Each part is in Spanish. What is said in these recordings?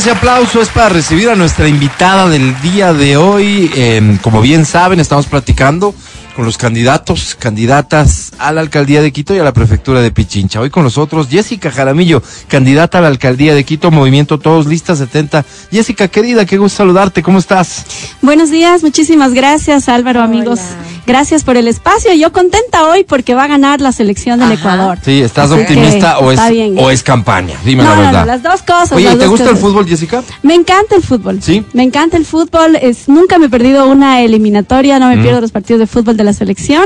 ese aplauso es para recibir a nuestra invitada del día de hoy. Eh, como bien saben, estamos platicando con los candidatos, candidatas a la alcaldía de Quito y a la prefectura de Pichincha. Hoy con nosotros Jessica Jaramillo, candidata a la alcaldía de Quito, Movimiento Todos Listas 70. Jessica, querida, qué gusto saludarte, ¿cómo estás? Buenos días, muchísimas gracias Álvaro, amigos. Gracias por el espacio. Yo contenta hoy porque va a ganar la selección del Ecuador. Sí, ¿estás optimista o es, o es campaña? Dime la verdad. No, las dos cosas. Oye, ¿te gusta el fútbol, Jessica? Me encanta el fútbol. Sí. Me encanta el fútbol. Es, nunca me he perdido una eliminatoria, no me pierdo los partidos de fútbol de la selección.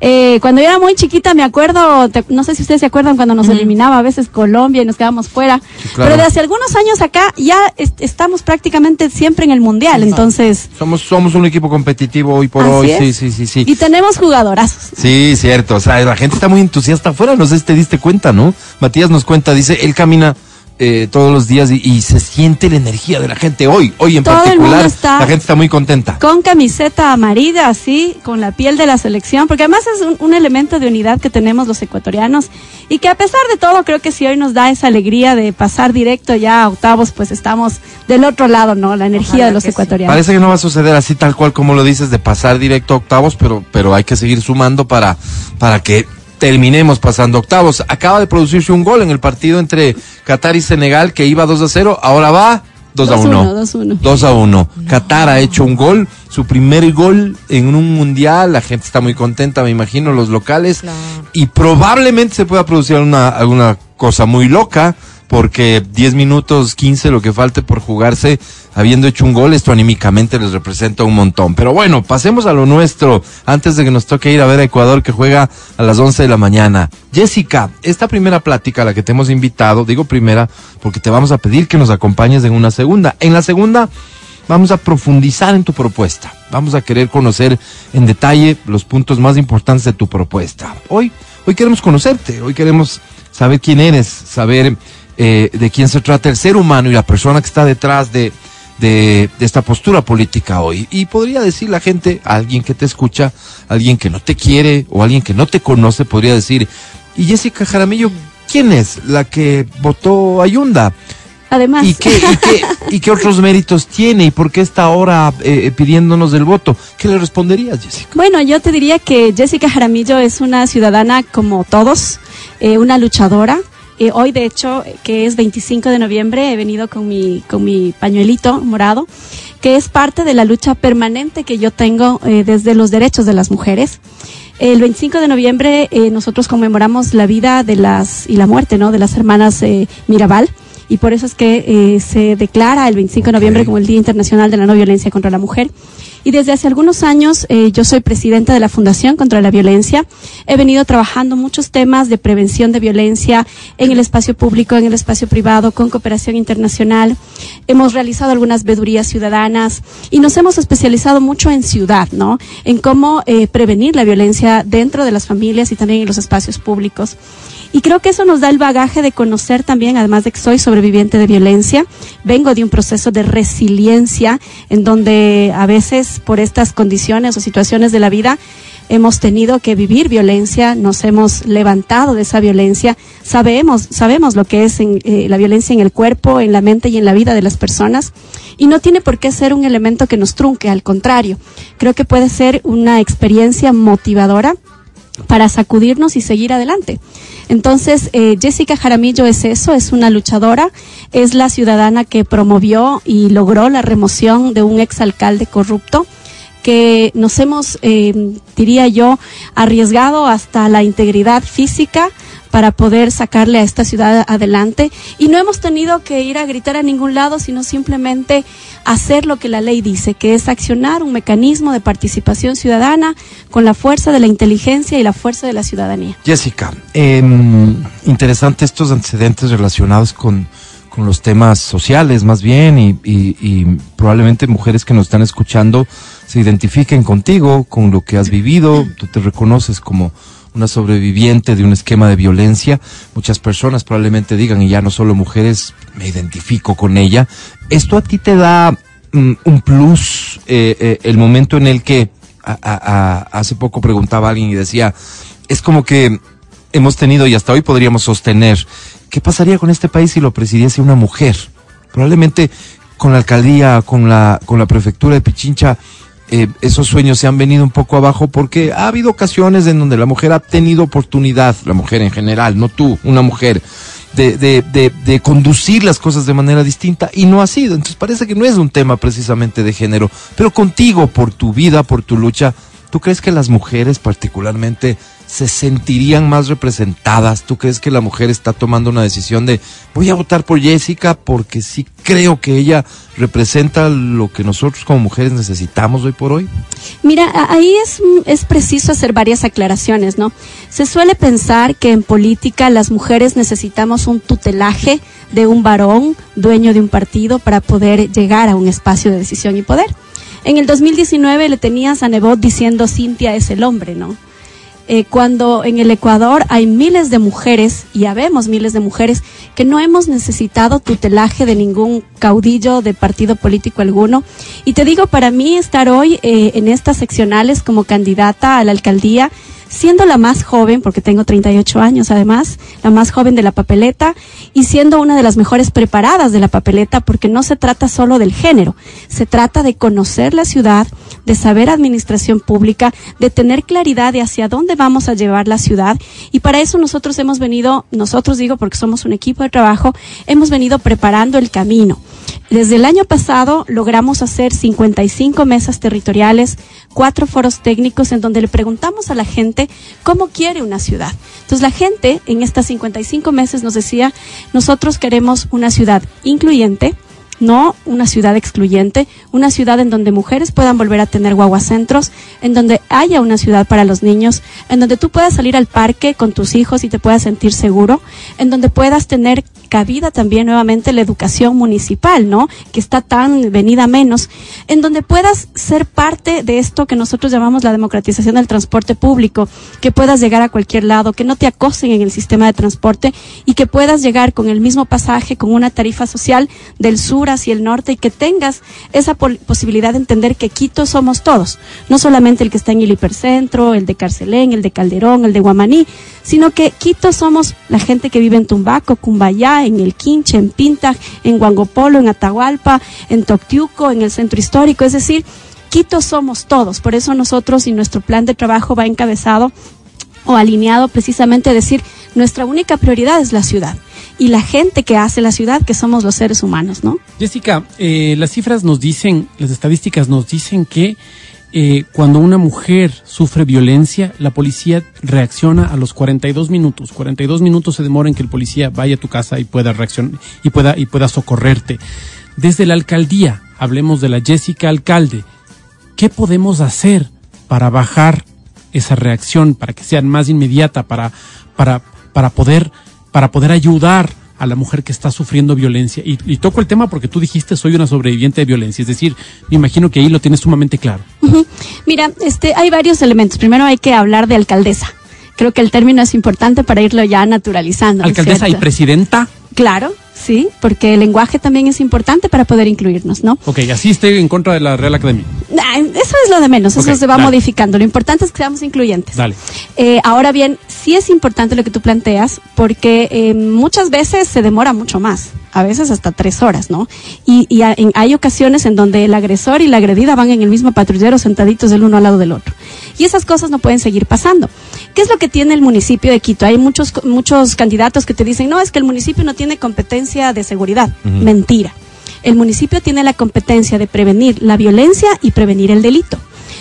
Eh, cuando yo era muy chiquita, me acuerdo, no sé si ustedes se acuerdan cuando nos eliminaba a veces Colombia y nos quedábamos fuera. Pero de hace algunos años acá ya estamos prácticamente siempre en el mundial, entonces. Somos, somos un equipo competitivo hoy por hoy, sí, sí, sí, sí. Y tenemos jugadorazos. Sí, cierto. O sea, la gente está muy entusiasta afuera, no sé si te diste cuenta, ¿no? Matías nos cuenta, dice, él camina eh, todos los días y, se siente la energía de la gente hoy, hoy en particular. la gente está muy contenta. Con camiseta amarilla, así, con la piel de la selección, porque además es un, elemento de unidad que tenemos los ecuatorianos y que a pesar de todo creo que si hoy nos da esa alegría de pasar directo ya a octavos, pues estamos del otro lado, ¿no? La energía de los ecuatorianos. Parece que no va a suceder así tal cual como lo dices de pasar directo a octavos, pero, pero hay que seguir sumando para, para que terminemos pasando octavos. Acaba de producirse un gol en el partido entre Qatar y Senegal que iba 2 a 0, ahora va 2 a 1. 2 a 1. Qatar ha hecho un gol, su primer gol en un mundial, la gente está muy contenta, me imagino, los locales, y probablemente se pueda producir una, alguna cosa muy loca porque 10 minutos, 15, lo que falte por jugarse, habiendo hecho un gol, esto anímicamente les representa un montón. Pero bueno, pasemos a lo nuestro, antes de que nos toque ir a ver a Ecuador que juega a las 11 de la mañana. Jessica, esta primera plática a la que te hemos invitado, digo primera, porque te vamos a pedir que nos acompañes en una segunda. En la segunda, vamos a profundizar en tu propuesta. Vamos a querer conocer en detalle los puntos más importantes de tu propuesta. Hoy, hoy queremos conocerte, hoy queremos saber quién eres, saber eh, de quién se trata el ser humano y la persona que está detrás de, de, esta postura política hoy. Y podría decir la gente, alguien que te escucha, alguien que no te quiere o alguien que no te conoce, podría decir, ¿y Jessica Jaramillo quién es la que votó Ayunda? Además. ¿Y qué, y, qué, otros méritos tiene? ¿Y por qué está ahora eh, pidiéndonos el voto? ¿Qué le responderías, Jessica? Bueno, yo te diría que Jessica Jaramillo es una ciudadana como todos, eh, una luchadora, eh, hoy, de hecho, que es 25 de noviembre, he venido con mi, con mi pañuelito morado, que es parte de la lucha permanente que yo tengo eh, desde los derechos de las mujeres. El 25 de noviembre eh, nosotros conmemoramos la vida de las y la muerte, ¿no? De las hermanas Mirabal y por eso es que se declara el 25 de noviembre como el Día Internacional de la No Violencia contra la Mujer. Y desde hace algunos años eh, yo soy presidenta de la Fundación contra la Violencia. He venido trabajando muchos temas de prevención de violencia en el espacio público, en el espacio privado, con cooperación internacional. Hemos realizado algunas vedurías ciudadanas y nos hemos especializado mucho en ciudad, ¿no? En cómo eh, prevenir la violencia dentro de las familias y también en los espacios públicos. Y creo que eso nos da el bagaje de conocer también, además de que soy sobreviviente de violencia, vengo de un proceso de resiliencia en donde a veces por estas condiciones o situaciones de la vida hemos tenido que vivir violencia, nos hemos levantado de esa violencia, sabemos, sabemos lo que es eh, la violencia en el cuerpo, en la mente y en la vida de las personas y no tiene por qué ser un elemento que nos trunque, al contrario, creo que puede ser una experiencia motivadora para sacudirnos y seguir adelante. Entonces, eh, Jessica Jaramillo es eso, es una luchadora, es la ciudadana que promovió y logró la remoción de un exalcalde corrupto que nos hemos, eh, diría yo, arriesgado hasta la integridad física para poder sacarle a esta ciudad adelante. Y no hemos tenido que ir a gritar a ningún lado, sino simplemente hacer lo que la ley dice, que es accionar un mecanismo de participación ciudadana con la fuerza de la inteligencia y la fuerza de la ciudadanía. Jessica, eh, interesante estos antecedentes relacionados con, con los temas sociales más bien y, y, y, probablemente mujeres que nos están escuchando se identifiquen contigo, con lo que has vivido, tú te reconoces como una sobreviviente de un esquema de violencia. Muchas personas probablemente digan, y ya no solo mujeres, me identifico con ella. ¿Esto a ti te da mm, un plus eh, eh, el momento en el que hace poco preguntaba alguien y decía, es como que hemos tenido y hasta hoy podríamos sostener, ¿qué pasaría con este país si lo presidiese una mujer? probablemente con la alcaldía, con la, con la prefectura de Pichincha, eh, esos sueños se han venido un poco abajo porque ha habido ocasiones en donde la mujer ha tenido oportunidad, la mujer en general, no tú, una mujer, de, de, de, de, conducir las cosas de manera distinta y no ha sido. Entonces parece que no es un tema precisamente de género, pero contigo, por tu vida, por tu lucha, ¿tú crees que las mujeres particularmente se sentirían más representadas? ¿Tú crees que la mujer está tomando una decisión de voy a votar por Jessica porque sí creo que ella representa lo que nosotros como mujeres necesitamos hoy por hoy? Mira, ahí es, es preciso hacer varias aclaraciones, ¿no? Se suele pensar que en política las mujeres necesitamos un tutelaje de un varón, dueño de un partido, para poder llegar a un espacio de decisión y poder. En el 2019 le tenías a Nebot diciendo Cintia es el hombre, ¿no? Eh, cuando en el Ecuador hay miles de mujeres, y habemos miles de mujeres, que no hemos necesitado tutelaje de ningún caudillo de partido político alguno. Y te digo, para mí estar hoy eh, en estas seccionales como candidata a la alcaldía, siendo la más joven, porque tengo 38 años además, la más joven de la papeleta, y siendo una de las mejores preparadas de la papeleta, porque no se trata solo del género, se trata de conocer la ciudad, de saber administración pública, de tener claridad de hacia dónde vamos a llevar la ciudad, y para eso nosotros hemos venido, nosotros digo porque somos un equipo de trabajo, hemos venido preparando el camino. Desde el año pasado logramos hacer 55 mesas territoriales, cuatro foros técnicos en donde le preguntamos a la gente cómo quiere una ciudad. Entonces la gente en estas 55 meses nos decía, nosotros queremos una ciudad incluyente, no una ciudad excluyente, una ciudad en donde mujeres puedan volver a tener guaguacentros, en donde haya una ciudad para los niños, en donde tú puedas salir al parque con tus hijos y te puedas sentir seguro, en donde puedas tener cabida también nuevamente la educación municipal, ¿no? Que está tan venida menos, en donde puedas ser parte de esto que nosotros llamamos la democratización del transporte público, que puedas llegar a cualquier lado, que no te acosen en el sistema de transporte y que puedas llegar con el mismo pasaje, con una tarifa social del sur hacia el norte y que tengas esa posibilidad de entender que Quito somos todos, no solamente el que está en el hipercentro, el de Carcelén, el de Calderón, el de Guamaní, sino que Quito somos la gente que vive en Tumbaco, Cumbayá, en el Quinche, en Pinta, en Guangopolo, en Atahualpa, en Toctiuco, en el centro histórico, es decir, Quito somos todos, por eso nosotros y nuestro plan de trabajo va encabezado o alineado precisamente a decir, nuestra única prioridad es la ciudad y la gente que hace la ciudad, que somos los seres humanos, ¿no? Jessica, eh, las cifras nos dicen, las estadísticas nos dicen que eh, cuando una mujer sufre violencia, la policía reacciona a los 42 minutos. 42 minutos se demora en que el policía vaya a tu casa y pueda reaccionar y pueda y pueda socorrerte. Desde la alcaldía, hablemos de la Jessica alcalde, ¿qué podemos hacer para bajar esa reacción, para que sea más inmediata, para para para poder para poder ayudar a la mujer que está sufriendo violencia. Y, y, toco el tema porque tú dijiste soy una sobreviviente de violencia, es decir, me imagino que ahí lo tienes sumamente claro. Uh -huh. Mira, este, hay varios elementos. Primero hay que hablar de alcaldesa. Creo que el término es importante para irlo ya naturalizando. Alcaldesa y presidenta. Claro, sí, porque el lenguaje también es importante para poder incluirnos, ¿no? Ok, así esté en contra de la Real Academia. Eso es lo de menos, okay, eso se va dale. modificando. Lo importante es que seamos incluyentes. Dale. Eh, ahora bien, sí es importante lo que tú planteas, porque eh, muchas veces se demora mucho más, a veces hasta tres horas, ¿no? Y, y a, en, hay ocasiones en donde el agresor y la agredida van en el mismo patrullero sentaditos el uno al lado del otro. Y esas cosas no pueden seguir pasando. ¿Qué es lo que tiene el municipio de Quito? Hay muchos, muchos candidatos que te dicen, no, es que el municipio no tiene competencia de seguridad. Uh -huh. Mentira. El municipio tiene la competencia de prevenir la violencia y prevenir el delito.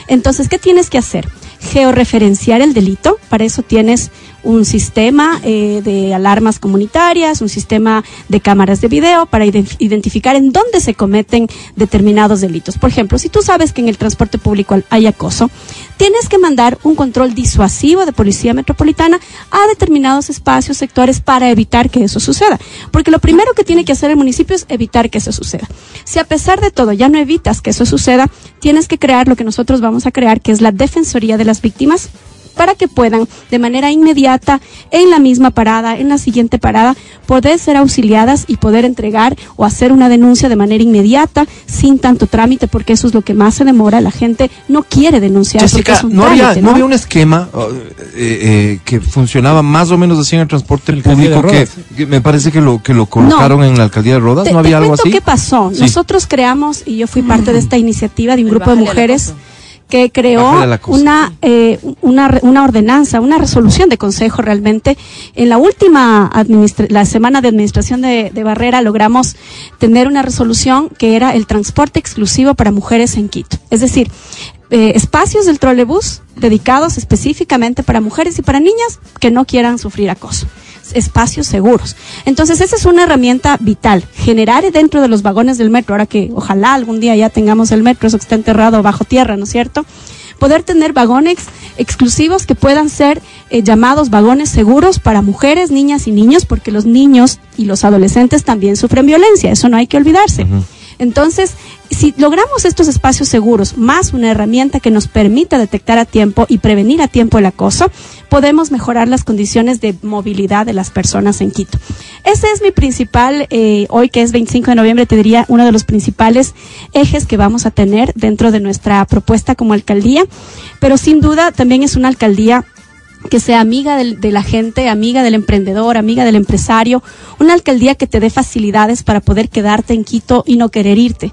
Entonces, ¿qué tienes que hacer? Georreferenciar el delito. Para eso tienes un sistema eh, de alarmas comunitarias, un sistema de cámaras de video para identificar en dónde se cometen determinados delitos. Por ejemplo, si tú sabes que en el transporte público hay acoso, tienes que mandar un control disuasivo de policía metropolitana a determinados espacios, sectores para evitar que eso suceda. Porque lo primero que tiene que hacer el municipio es evitar que eso suceda. Si a pesar de todo ya no evitas que eso suceda, tienes que crear lo que nosotros vamos a crear, que es la Defensoría de las Víctimas para que puedan de manera inmediata, en la misma parada, en la siguiente parada, poder ser auxiliadas y poder entregar o hacer una denuncia de manera inmediata, sin tanto trámite, porque eso es lo que más se demora. La gente no quiere denunciar. porque Jessica, es un ¿no, había, ¿no había un esquema uh, eh, eh, que funcionaba más o menos así en el transporte de público que, me parece que lo que lo colocaron en la alcaldía de Rodas? Te, ¿No había te algo así? qué pasó. Sí. Nosotros creamos, y yo fui parte de esta iniciativa de un El grupo de mujeres. Que creó una, eh, una, una ordenanza, una resolución de consejo realmente. En la última la semana de administración de, de Barrera logramos tener una resolución que era el transporte exclusivo para mujeres en Quito. Es decir, eh, espacios del trolebús dedicados específicamente para mujeres y para niñas que no quieran sufrir acoso espacios seguros. Entonces, esa es una herramienta vital, generar dentro de los vagones del metro, ahora que ojalá algún día ya tengamos el metro, eso que está enterrado bajo tierra, ¿no es cierto? Poder tener vagones exclusivos que puedan ser eh, llamados vagones seguros para mujeres, niñas y niños, porque los niños y los adolescentes también sufren violencia, eso no hay que olvidarse. Entonces, si logramos estos espacios seguros, más una herramienta que nos permita detectar a tiempo y prevenir a tiempo el acoso, podemos mejorar las condiciones de movilidad de las personas en Quito. Ese es mi principal, eh, hoy que es 25 de noviembre, te diría uno de los principales ejes que vamos a tener dentro de nuestra propuesta como alcaldía, pero sin duda también es una alcaldía que sea amiga de la gente, amiga del emprendedor, amiga del empresario, una alcaldía que te dé facilidades para poder quedarte en Quito y no querer irte.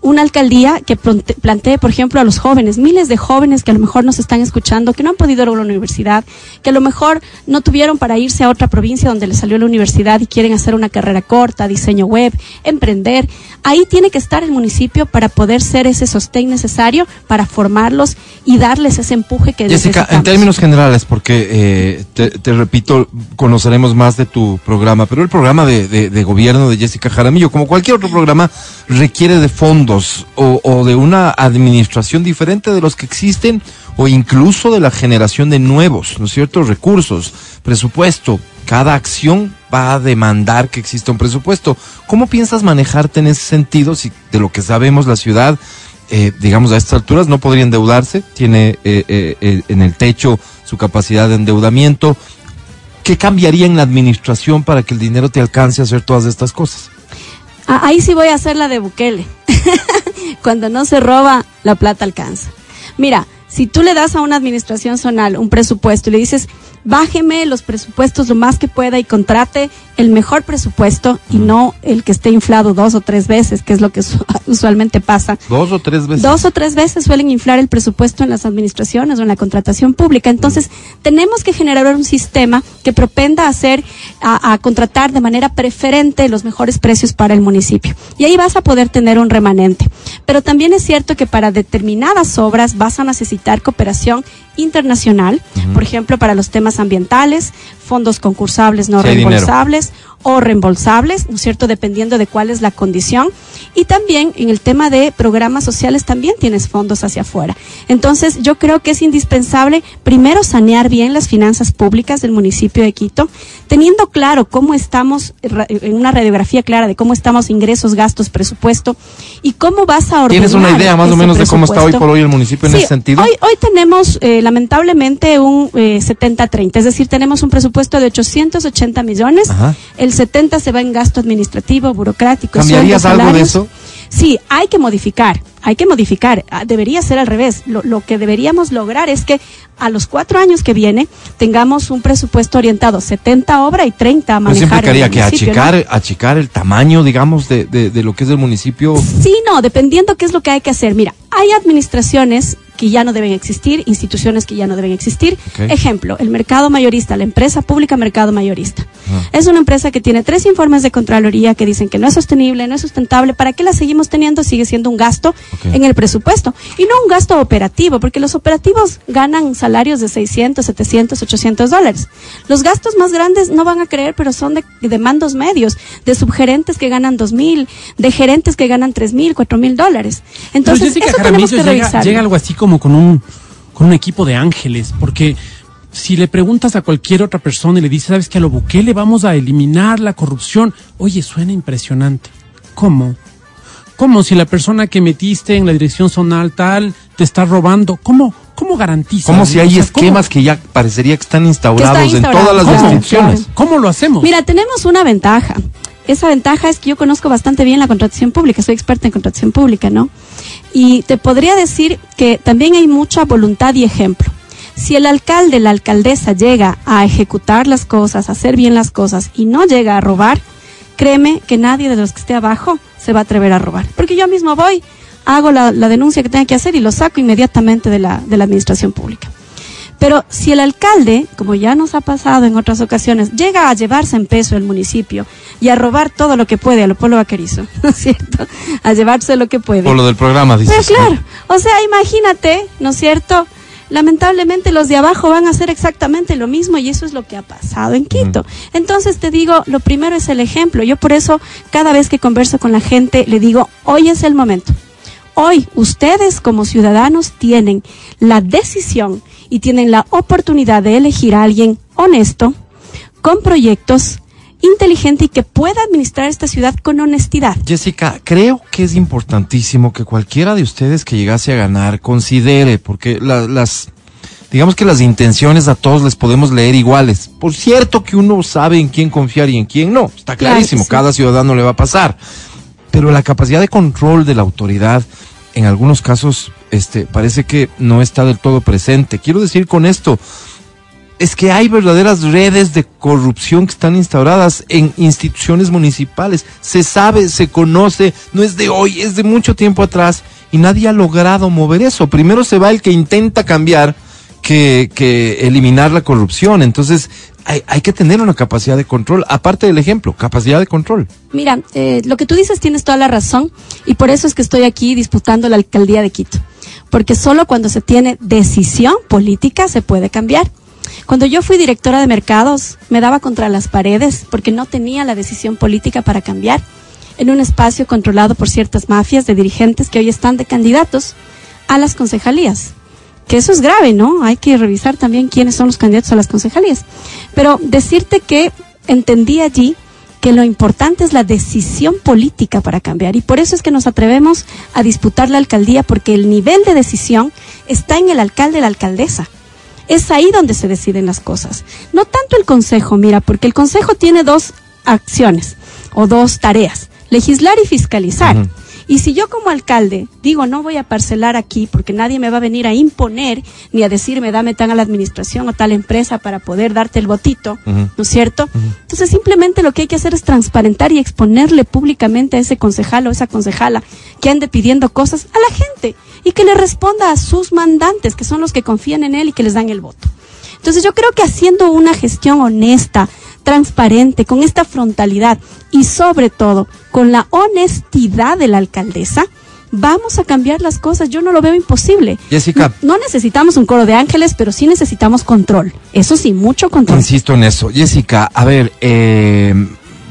Una alcaldía que plantee, por ejemplo, a los jóvenes, miles de jóvenes que a lo mejor nos están escuchando, que no han podido ir a la universidad, que a lo mejor no tuvieron para irse a otra provincia donde les salió la universidad y quieren hacer una carrera corta, diseño web, emprender. Ahí tiene que estar el municipio para poder ser ese sostén necesario para formarlos y darles ese empuje que Jessica, en términos generales, porque eh, te, te repito, conoceremos más de tu programa, pero el programa de, de- de gobierno de Jessica Jaramillo, como cualquier otro programa, requiere de fondos o, de una administración diferente de los que existen o incluso de la generación de nuevos, ¿no es cierto? Recursos, presupuesto. Cada acción va a demandar que exista un presupuesto. ¿Cómo piensas manejarte en ese sentido si de lo que sabemos la ciudad eh, digamos, a estas alturas no podría endeudarse, tiene eh, eh, eh, en el techo su capacidad de endeudamiento. ¿Qué cambiaría en la administración para que el dinero te alcance a hacer todas estas cosas? Ah, ahí sí voy a hacer la de Bukele. Cuando no se roba, la plata alcanza. Mira, si tú le das a una administración zonal un presupuesto y le dices, bájeme los presupuestos lo más que pueda y contrate el mejor presupuesto y no el que esté inflado dos o tres veces, que es lo que usu- usualmente pasa. Dos o tres veces. Dos o tres veces suelen inflar el presupuesto en las administraciones o en la contratación pública. Entonces, tenemos que generar un sistema que propenda a hacer, a, a contratar de manera preferente los mejores precios para el municipio. Y ahí vas a poder tener un remanente. Pero también es cierto que para determinadas obras vas a necesitar cooperación internacional, por ejemplo, para los temas ambientales, fondos concursables no Sí dinero. O reembolsables, ¿no es cierto?, dependiendo de cuál es la condición. Y también en el tema de programas sociales también tienes fondos hacia afuera. Entonces, yo creo que es indispensable primero sanear bien las finanzas públicas del municipio de Quito, teniendo claro cómo estamos, en una radiografía clara de cómo estamos ingresos, gastos, presupuesto y cómo vas a ordenar. ¿Tienes una idea más o menos de cómo está hoy por hoy el municipio en Sí, ese sentido? Hoy, hoy tenemos eh, lamentablemente un eh, 70-30, es decir, tenemos un presupuesto de 880 millones, Ajá. el 70 se va en gasto administrativo, burocrático. ¿Cambiarías sueldos, algo de eso? Sí, hay que modificar, hay que modificar. Ah, Debería ser al revés. Lo, lo que deberíamos lograr es que a los cuatro años que viene tengamos un presupuesto orientado 70 a obra y 30 a Pues manejar. quería el que municipio, ¿no? achicar, achicar el tamaño, digamos, de, de, de lo que es el municipio. Sí, no, dependiendo qué es lo que hay que hacer. Mira, hay administraciones que ya no deben existir, instituciones que ya no deben existir. Ejemplo, el mercado mayorista, la empresa pública mercado mayorista. Ah. Es una empresa que tiene tres informes de Contraloría que dicen que no es sostenible, no es sustentable. ¿Para qué la seguimos teniendo? Sigue siendo un gasto en el presupuesto y no un gasto operativo, porque los operativos ganan salarios de 600, 700, 800 dólares. Los gastos más grandes no van a creer, pero son de, de mandos medios, de subgerentes que ganan 2 mil, de gerentes que ganan 3 mil, 4 mil dólares. Entonces, eso tenemos que llega, revisar. llega algo así como con un, con un equipo de ángeles, porque si le preguntas a cualquier otra persona y le dices, sabes que a lo Bukele vamos a eliminar la corrupción, oye, suena impresionante. ¿Cómo? ¿Cómo si la persona que metiste en la dirección zonal tal te está robando. ¿Cómo, cómo garantiza? Como si O hay sea, esquemas que ya parecería que están instaurados en instaurado, todas las instituciones. claro. ¿Cómo lo hacemos? Mira, tenemos una ventaja. Esa ventaja es que yo conozco bastante bien la contratación pública, soy experta en contratación pública, ¿no? Y te podría decir que también hay mucha voluntad y ejemplo. Si el alcalde, la alcaldesa llega a ejecutar las cosas, a hacer bien las cosas y no llega a robar, créeme que nadie de los que esté abajo se va a atrever a robar. Porque yo mismo voy, hago la, la denuncia que tenga que hacer y lo saco inmediatamente de la, de la administración pública. Pero si el alcalde, como ya nos ha pasado en otras ocasiones, llega a llevarse en peso el municipio y a robar todo lo que puede a lo pueblo vaquerizo, ¿no es cierto? A llevarse lo que puede. Por lo del programa, Pero dices. claro, o sea, imagínate, ¿no es cierto? Lamentablemente los de abajo van a hacer exactamente lo mismo y eso es lo que ha pasado en Quito. Entonces te digo, lo primero es el ejemplo. Yo por eso cada vez que converso con la gente le digo, hoy es el momento. Hoy ustedes como ciudadanos tienen la decisión y tienen la oportunidad de elegir a alguien honesto, con proyectos, inteligente y que pueda administrar esta ciudad con honestidad. Jessica, creo que es importantísimo que cualquiera de ustedes que llegase a ganar considere, porque la- las, digamos que las intenciones a todos les podemos leer iguales. Por cierto que uno sabe en quién confiar y en quién no, está Claro clarísimo, sí. cada ciudadano le va a pasar. Pero la capacidad de control de la autoridad, en algunos casos, este, parece que no está del todo presente. Quiero decir con esto, es que hay verdaderas redes de corrupción que están instauradas en instituciones municipales. Se sabe, se conoce, no es de hoy, es de mucho tiempo atrás y nadie ha logrado mover eso. Primero se va el que intenta cambiar que, que eliminar la corrupción. Entonces hay, que tener una capacidad de control, aparte del ejemplo, capacidad de control. Mira, eh, lo que tú dices tienes toda la razón y por eso es que estoy aquí disputando la alcaldía de Quito. Porque solo cuando se tiene decisión política se puede cambiar. Cuando yo fui directora de mercados, me daba contra las paredes porque no tenía la decisión política para cambiar en un espacio controlado por ciertas mafias de dirigentes que hoy están de candidatos a las concejalías. Que eso es grave, ¿no? Hay que revisar también quiénes son los candidatos a las concejalías. Pero decirte que entendí allí que lo importante es la decisión política para cambiar y por eso es que nos atrevemos a disputar la alcaldía porque el nivel de decisión está en el alcalde y la alcaldesa. Es ahí donde se deciden las cosas. No tanto el consejo, mira, porque el consejo tiene dos acciones o dos tareas, legislar y fiscalizar. Y si yo como alcalde digo no voy a parcelar aquí porque nadie me va a venir a imponer ni a decirme dame tan a la administración o tal empresa para poder darte el votito, Ujú. ¿no es cierto? Entonces simplemente lo que hay que hacer es transparentar y exponerle públicamente a ese concejal o esa concejala que ande pidiendo cosas a la gente y que le responda a sus mandantes, que son los que confían en él y que les dan el voto. Entonces yo creo que haciendo una gestión honesta, transparente, con esta frontalidad y sobre todo con la honestidad de la alcaldesa, vamos a cambiar las cosas. Yo no lo veo imposible. Jessica. No, no necesitamos un coro de ángeles, pero sí necesitamos control. Eso sí, mucho control. Insisto en eso. Jessica, a ver, eh,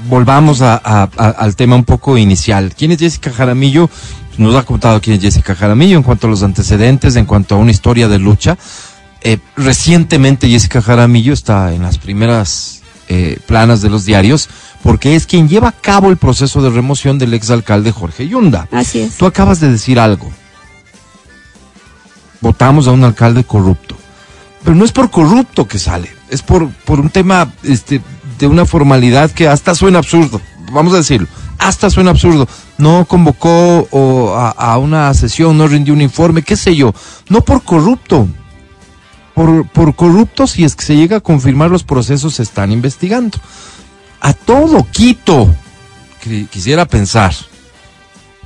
volvamos a- a- a- al tema un poco inicial. ¿Quién es Jessica Jaramillo? Nos ha contado quién es Jessica Jaramillo en cuanto a los antecedentes, en cuanto a una historia de lucha. Eh, recientemente Jessica Jaramillo está en las primeras eh, planas de los diarios porque es quien lleva a cabo el proceso de remoción del exalcalde Jorge Yunda. Así es. Tú acabas de decir algo. Votamos a un alcalde corrupto. Pero no es por corrupto que sale, es por, por un tema este, de una formalidad que hasta suena absurdo. Vamos a decirlo, hasta suena absurdo. No convocó a, una sesión, no rindió un informe, qué sé yo. No por corrupto. Por, por corrupto, si es que se llega a confirmar los procesos, se están investigando. A todo Quito, qui- quisiera pensar,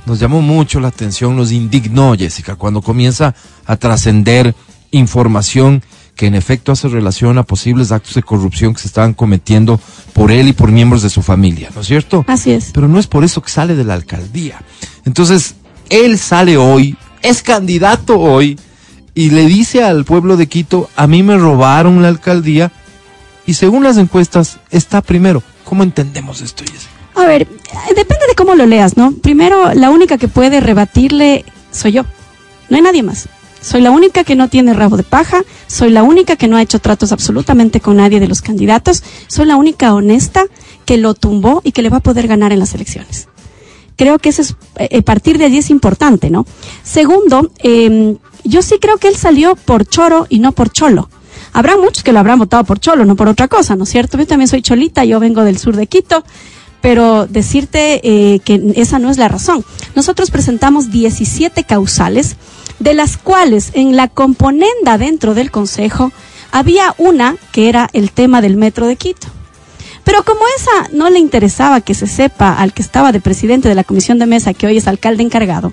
nos llamó mucho la atención, nos indignó, Jessica, cuando comienza a trascender información que en efecto hace relación a posibles actos de corrupción que se estaban cometiendo por él y por miembros de su familia, ¿no es cierto? Así es. Pero no es por eso que sale de la alcaldía. Entonces, él sale hoy, es candidato hoy, y le dice al pueblo de Quito, a mí me robaron la alcaldía, y según las encuestas, está primero. ¿Cómo entendemos esto, Jessica? A ver, depende de cómo lo leas, ¿no? Primero, la única que puede rebatirle soy yo. No hay nadie más. Soy la única que no tiene rabo de paja, soy la única que no ha hecho tratos absolutamente con nadie de los candidatos, soy la única honesta que lo tumbó y que le va a poder ganar en las elecciones. Creo que eso es, eh, a partir de allí es importante, ¿no? Segundo, eh, yo sí creo que él salió por choro y no por cholo. Habrá muchos que lo habrán votado por cholo, no por otra cosa, ¿no es cierto? Yo también soy cholita, yo vengo del sur de Quito, pero decirte eh, que esa no es la razón. Nosotros presentamos 17 causales, de las cuales en la componenda dentro del Consejo había una que era el tema del metro de Quito. Pero como esa no le interesaba que se sepa al que estaba de presidente de la comisión de mesa, que hoy es alcalde encargado,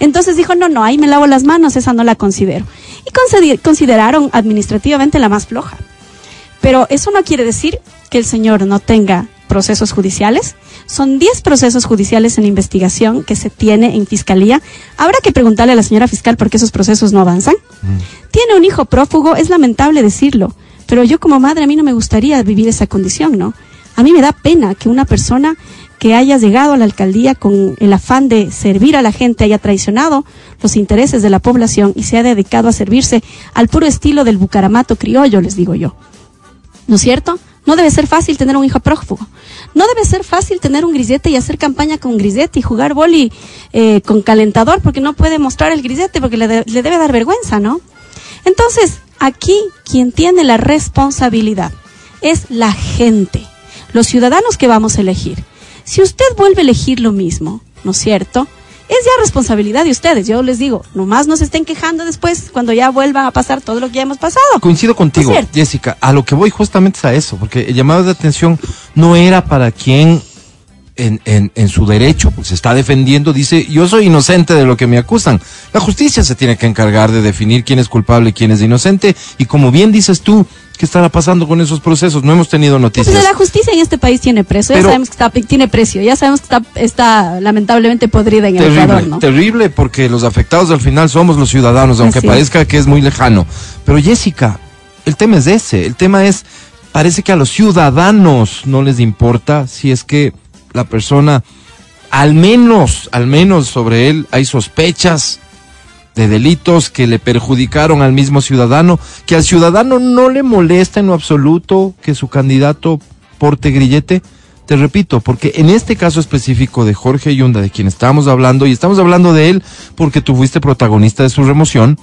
entonces dijo, no, no, ahí me lavo las manos, esa no la considero. Y consideraron administrativamente la más floja. Pero eso no quiere decir que el señor no tenga procesos judiciales. Son 10 procesos judiciales en investigación que se tiene en fiscalía. Habrá que preguntarle a la señora fiscal por qué esos procesos no avanzan. Mm. Tiene un hijo prófugo, es lamentable decirlo, pero yo como madre a mí no me gustaría vivir esa condición, ¿no? A mí me da pena que una persona que haya llegado a la alcaldía con el afán de servir a la gente haya traicionado los intereses de la población y se ha dedicado a servirse al puro estilo del bucaramato criollo, les digo yo. ¿No es cierto? No debe ser fácil tener un hijo prófugo. No debe ser fácil tener un grisete y hacer campaña con grisete y jugar boli eh, con calentador porque no puede mostrar el grisete porque le, le debe dar vergüenza, ¿no? Entonces, aquí quien tiene la responsabilidad es la gente los ciudadanos que vamos a elegir. Si usted vuelve a elegir lo mismo, ¿no es cierto? Es ya responsabilidad de ustedes, yo les digo, nomás no se estén quejando después cuando ya vuelva a pasar todo lo que ya hemos pasado. Coincido contigo, Jessica, a lo que voy justamente es a eso, porque el llamado de atención no era para quien en, en, en, su derecho, pues se está defendiendo, dice, yo soy inocente de lo que me acusan. La justicia se tiene que encargar de definir quién es culpable y quién es inocente, y como bien dices tú, ¿Qué estará pasando con esos procesos? No hemos tenido noticias. Pues la justicia en este país tiene precio, ya sabemos que está, tiene precio, ya sabemos que está, está lamentablemente podrida en el Ecuador, ¿no? Terrible porque los afectados al final somos los ciudadanos, aunque parezca que es muy lejano. Pero Jessica, el tema es ese, el tema es, parece que a los ciudadanos no les importa si es que la persona, al menos, al menos sobre él hay sospechas de delitos que le perjudicaron al mismo ciudadano, que al ciudadano no le molesta en lo absoluto que su candidato porte grillete. Te repito, porque en este caso específico de Jorge Yunda, de quien estamos hablando, y estamos hablando de él porque tú fuiste protagonista de su remoción,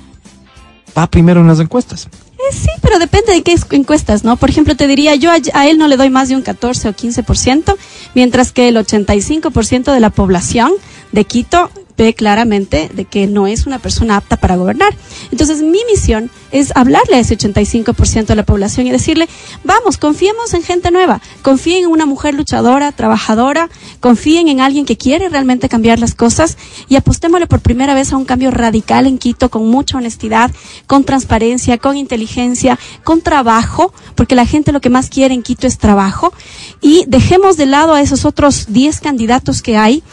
va primero en las encuestas. Eh, sí, pero depende de qué encuestas, ¿no? Por ejemplo, te diría, yo a, él no le doy más de un 14 o 15%, mientras que el 85% de la población de Quito ve claramente de que no es una persona apta para gobernar. Entonces, mi misión es hablarle a ese 85% de la población y decirle, vamos, confiemos en gente nueva, confíen en una mujer luchadora, trabajadora, confíen en alguien que quiere realmente cambiar las cosas y apostémosle por primera vez a un cambio radical en Quito con mucha honestidad, con transparencia, con inteligencia, con trabajo, porque la gente lo que más quiere en Quito es trabajo y dejemos de lado a esos otros 10 candidatos que hay,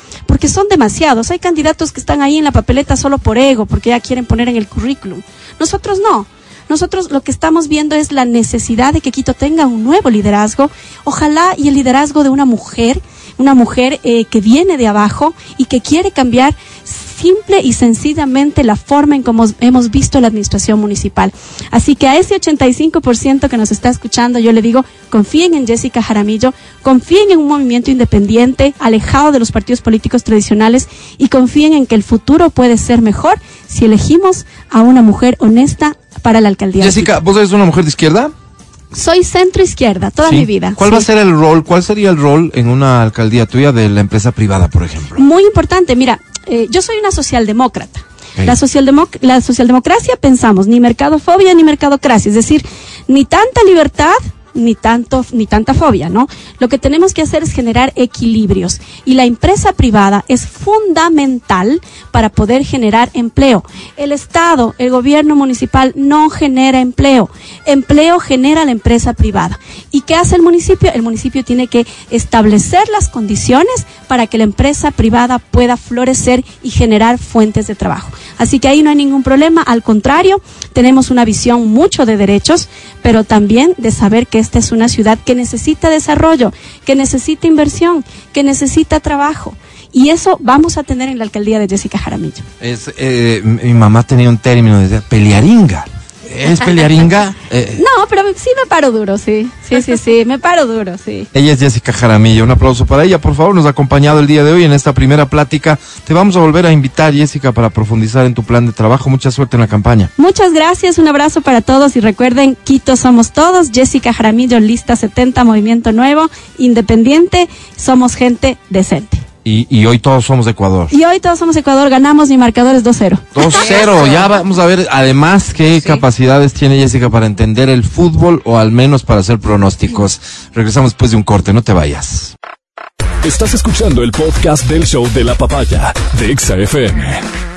porque son demasiados. Hay candidatos que están ahí en la papeleta solo por ego, porque ya quieren poner en el currículum. Nosotros no. Nosotros lo que estamos viendo es la necesidad de que Quito tenga un nuevo liderazgo, ojalá y el liderazgo de una mujer, una mujer eh, que viene de abajo y que quiere cambiar simple y sencillamente la forma en cómo hemos visto la administración municipal. Así que a ese 85% que nos está escuchando, yo le digo, confíen en Jessica Jaramillo, confíen en un movimiento independiente, alejado de los partidos políticos tradicionales y confíen en que el futuro puede ser mejor si elegimos a una mujer honesta para la alcaldía. Jessica, ¿vos eres una mujer de izquierda? Soy centro izquierda toda mi vida. ¿Cuál va a ser el rol? ¿Cuál sería el rol en una alcaldía tuya de la empresa privada, por ejemplo? Muy importante. Mira, eh, yo soy una socialdemócrata. La, la socialdemocracia pensamos ni mercadofobia ni mercadocracia, es decir, ni tanta libertad ni tanto ni tanta fobia, ¿no? Lo que tenemos que hacer es generar equilibrios y la empresa privada es fundamental para poder generar empleo. El Estado, el gobierno municipal no genera empleo. Empleo genera la empresa privada. ¿Y qué hace el municipio? El municipio tiene que establecer las condiciones para que la empresa privada pueda florecer y generar fuentes de trabajo. Así que ahí no hay ningún problema, al contrario, tenemos una visión mucho de derechos, pero también de saber que esta es una ciudad que necesita desarrollo, que necesita inversión, que necesita trabajo. Y eso vamos a tener en la alcaldía de Jessica Jaramillo. Eh, mi mamá tenía un término de pelearinga. ¿Es pelearinga? Eh, No, pero sí me paro duro, sí. Sí, sí, sí, me paro duro, sí. Ella es Jessica Jaramillo. Un aplauso para ella. Por favor, nos ha acompañado el día de hoy en esta primera plática. Te vamos a volver a invitar, Jessica, para profundizar en tu plan de trabajo. Mucha suerte en la campaña. Muchas gracias, un abrazo para todos y recuerden, Quito somos todos, Jessica Jaramillo, lista 70, Movimiento Nuevo, Independiente, somos gente decente. Y, y hoy todos somos de Ecuador. Y hoy todos somos Ecuador, ganamos, mi marcador es 2-0. 2-0. Ya vamos a ver, además, qué capacidades tiene Jessica para entender el fútbol o al menos para hacer pronósticos. Regresamos después de un corte, no te vayas. Estás escuchando el podcast del show de la papaya de Exa FM.